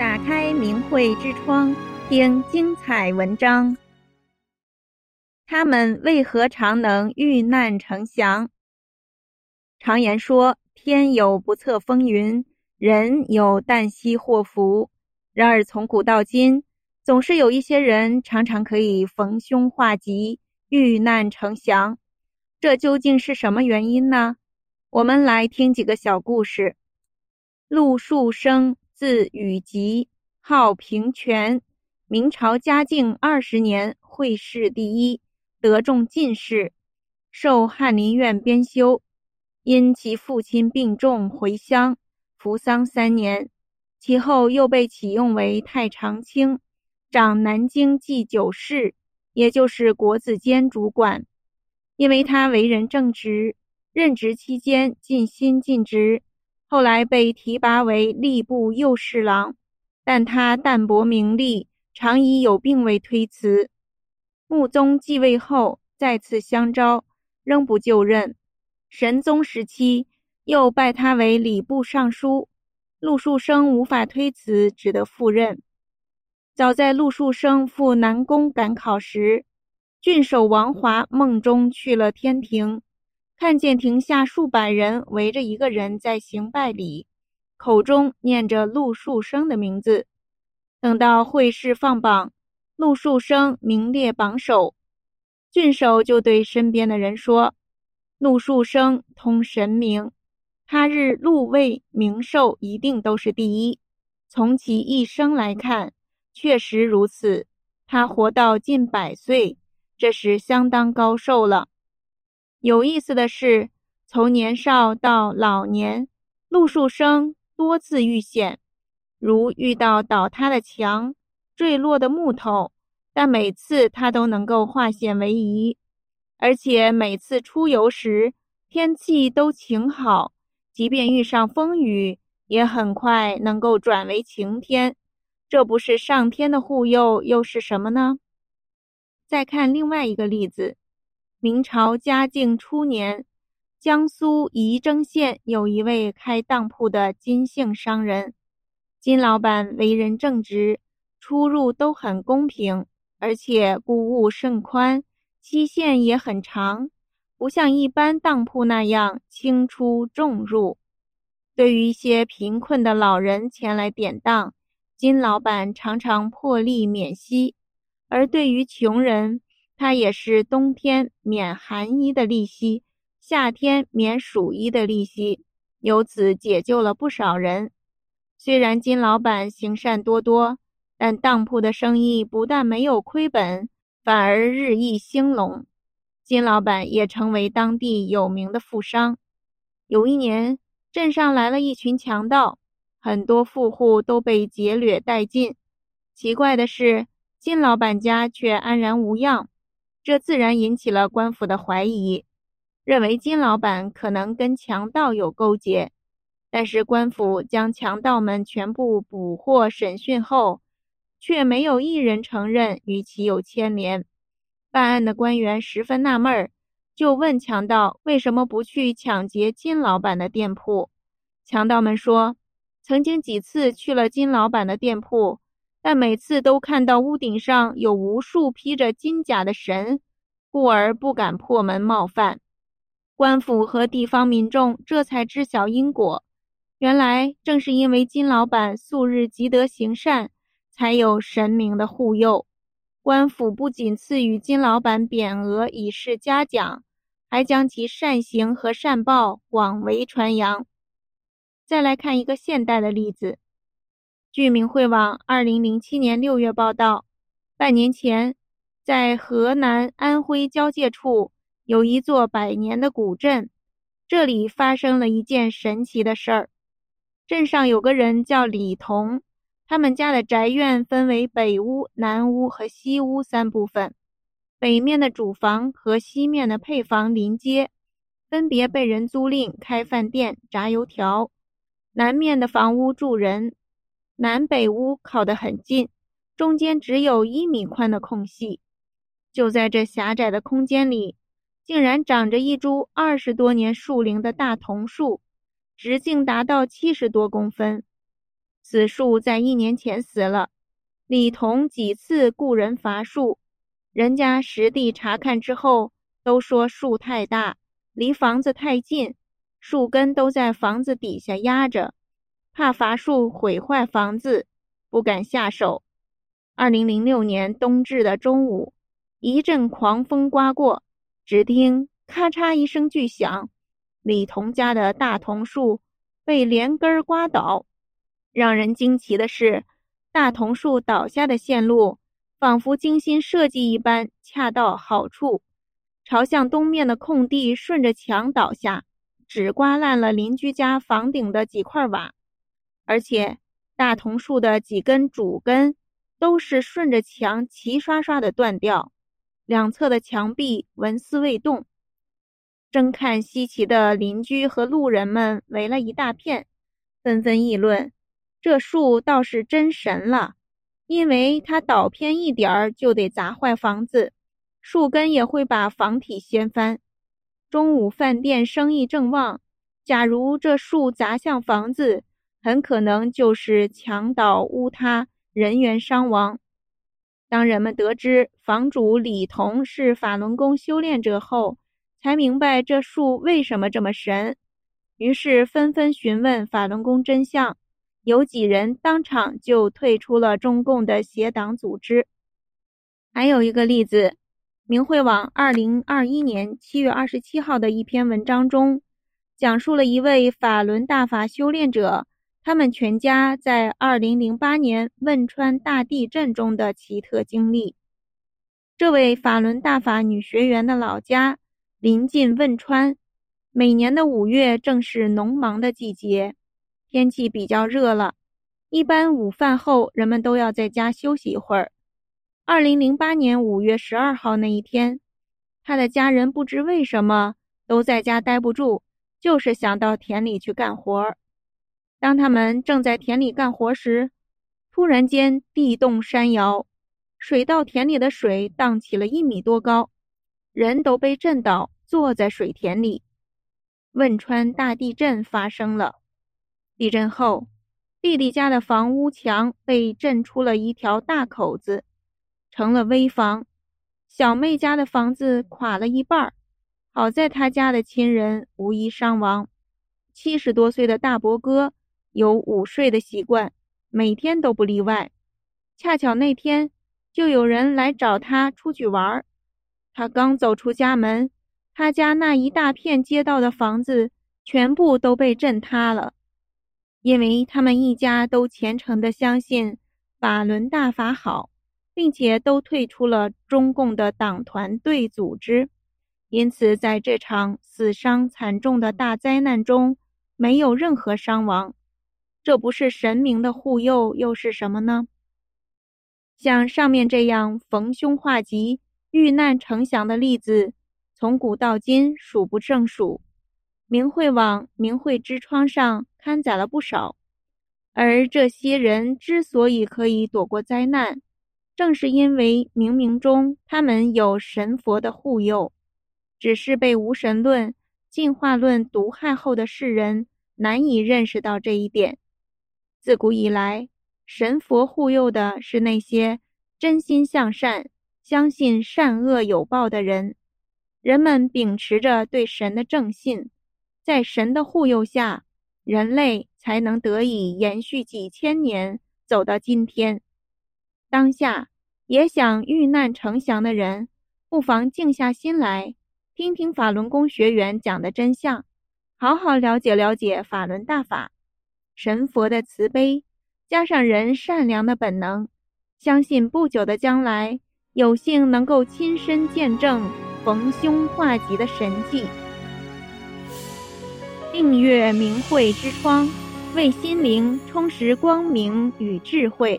打开明慧之窗，听精彩文章。他们为何常能遇难成祥？常言说：“天有不测风云，人有旦夕祸福。”然而从古到今，总是有一些人常常可以逢凶化吉，遇难成祥。这究竟是什么原因呢？我们来听几个小故事。陆树生。字雨吉，号平泉，明朝嘉靖二十年会试第一，得中进士，授翰林院编修。因其父亲病重回乡，服丧三年，其后又被启用为太常卿，掌南京祭酒事，也就是国子监主管。因为他为人正直，任职期间尽心尽职。后来被提拔为吏部右侍郎，但他淡泊名利，常以有病为推辞。穆宗继位后再次相召，仍不就任。神宗时期又拜他为礼部尚书，陆树声无法推辞，只得赴任。早在陆树声赴南宫赶考时，郡守王华梦中去了天庭。看见亭下数百人围着一个人在行拜礼，口中念着陆树声的名字。等到会试放榜，陆树声名列榜首，郡守就对身边的人说：“陆树声通神明，他日禄位名寿一定都是第一。从其一生来看，确实如此。他活到近百岁，这是相当高寿了。”有意思的是，从年少到老年，陆树生多次遇险，如遇到倒塌的墙、坠落的木头，但每次他都能够化险为夷，而且每次出游时天气都晴好，即便遇上风雨，也很快能够转为晴天。这不是上天的护佑，又是什么呢？再看另外一个例子。明朝嘉靖初年，江苏仪征县有一位开当铺的金姓商人，金老板为人正直，出入都很公平，而且雇物甚宽，期限也很长，不像一般当铺那样轻出重入。对于一些贫困的老人前来典当，金老板常常破例免息，而对于穷人，他也是冬天免寒衣的利息，夏天免暑衣的利息，由此解救了不少人。虽然金老板行善多多，但当铺的生意不但没有亏本，反而日益兴隆。金老板也成为当地有名的富商。有一年，镇上来了一群强盗，很多富户都被劫掠殆尽。奇怪的是，金老板家却安然无恙。这自然引起了官府的怀疑，认为金老板可能跟强盗有勾结。但是官府将强盗们全部捕获审讯后，却没有一人承认与其有牵连。办案的官员十分纳闷儿，就问强盗为什么不去抢劫金老板的店铺。强盗们说，曾经几次去了金老板的店铺。但每次都看到屋顶上有无数披着金甲的神，故而不敢破门冒犯。官府和地方民众这才知晓因果，原来正是因为金老板素日积德行善，才有神明的护佑。官府不仅赐予金老板匾额以示嘉奖，还将其善行和善报广为传扬。再来看一个现代的例子。据明慧网二零零七年六月报道，半年前，在河南安徽交界处有一座百年的古镇，这里发生了一件神奇的事儿。镇上有个人叫李同，他们家的宅院分为北屋、南屋和西屋三部分，北面的主房和西面的配房临街，分别被人租赁开饭店、炸油条。南面的房屋住人。南北屋靠得很近，中间只有一米宽的空隙。就在这狭窄的空间里，竟然长着一株二十多年树龄的大桐树，直径达到七十多公分。此树在一年前死了。李同几次雇人伐树，人家实地查看之后，都说树太大，离房子太近，树根都在房子底下压着，怕伐树毁坏房子，不敢下手。二零零六年冬至的中午，一阵狂风刮过，只听咔嚓一声巨响，李同家的大桐树被连根儿刮倒。让人惊奇的是，大桐树倒下的线路仿佛精心设计一般，恰到好处，朝向东面的空地顺着墙倒下，只刮烂了邻居家房顶的几块瓦，而且大桐树的几根主根都是顺着墙齐刷刷的断掉，两侧的墙壁纹丝未动。正看稀奇的邻居和路人们围了一大片，纷纷议论。这树倒是真神了，因为它倒偏一点儿就得砸坏房子，树根也会把房体掀翻。中午饭店生意正旺，假如这树砸向房子，很可能就是墙倒屋塌，人员伤亡。当人们得知房主李同是法轮功修炼者后，才明白这树为什么这么神，于是纷纷询问法轮功真相。有几人当场就退出了中共的邪党组织。还有一个例子，明慧网二零二一年七月二十七号的一篇文章中，讲述了一位法轮大法修炼者，他们全家在二零零八年汶川大地震中的奇特经历。这位法轮大法女学员的老家临近汶川，每年的五月正是农忙的季节。天气比较热了，一般午饭后人们都要在家休息一会儿。二零零八年五月十二号那一天，他的家人不知为什么都在家待不住，就是想到田里去干活。当他们正在田里干活时，突然间地动山摇，水稻田里的水荡起了一米多高，人都被震倒，坐在水田里。汶川大地震发生了。地震后，弟弟家的房屋墙被震出了一条大口子，成了危房。小妹家的房子垮了一半儿，好在她家的亲人无一伤亡。七十多岁的大伯哥有午睡的习惯，每天都不例外。恰巧那天就有人来找他出去玩儿，他刚走出家门，他家那一大片街道的房子全部都被震塌了。因为他们一家都虔诚地相信法轮大法好，并且都退出了中共的党团队组织，因此在这场死伤惨重的大灾难中没有任何伤亡。这不是神明的护佑又是什么呢？像上面这样逢凶化吉、遇难成祥的例子，从古到今数不胜数。明慧网、明慧之窗上刊载了不少，而这些人之所以可以躲过灾难，正是因为冥冥中他们有神佛的护佑，只是被无神论、进化论毒害后的世人难以认识到这一点。自古以来，神佛护佑的是那些真心向善、相信善恶有报的人，人们秉持着对神的正信。在神的护佑下，人类才能得以延续几千年，走到今天。当下也想遇难成祥的人，不妨静下心来，听听法轮功学员讲的真相，好好了解了解法轮大法。神佛的慈悲，加上人善良的本能，相信不久的将来，有幸能够亲身见证逢凶化吉的神迹。订阅明慧之窗，为心灵充实光明与智慧。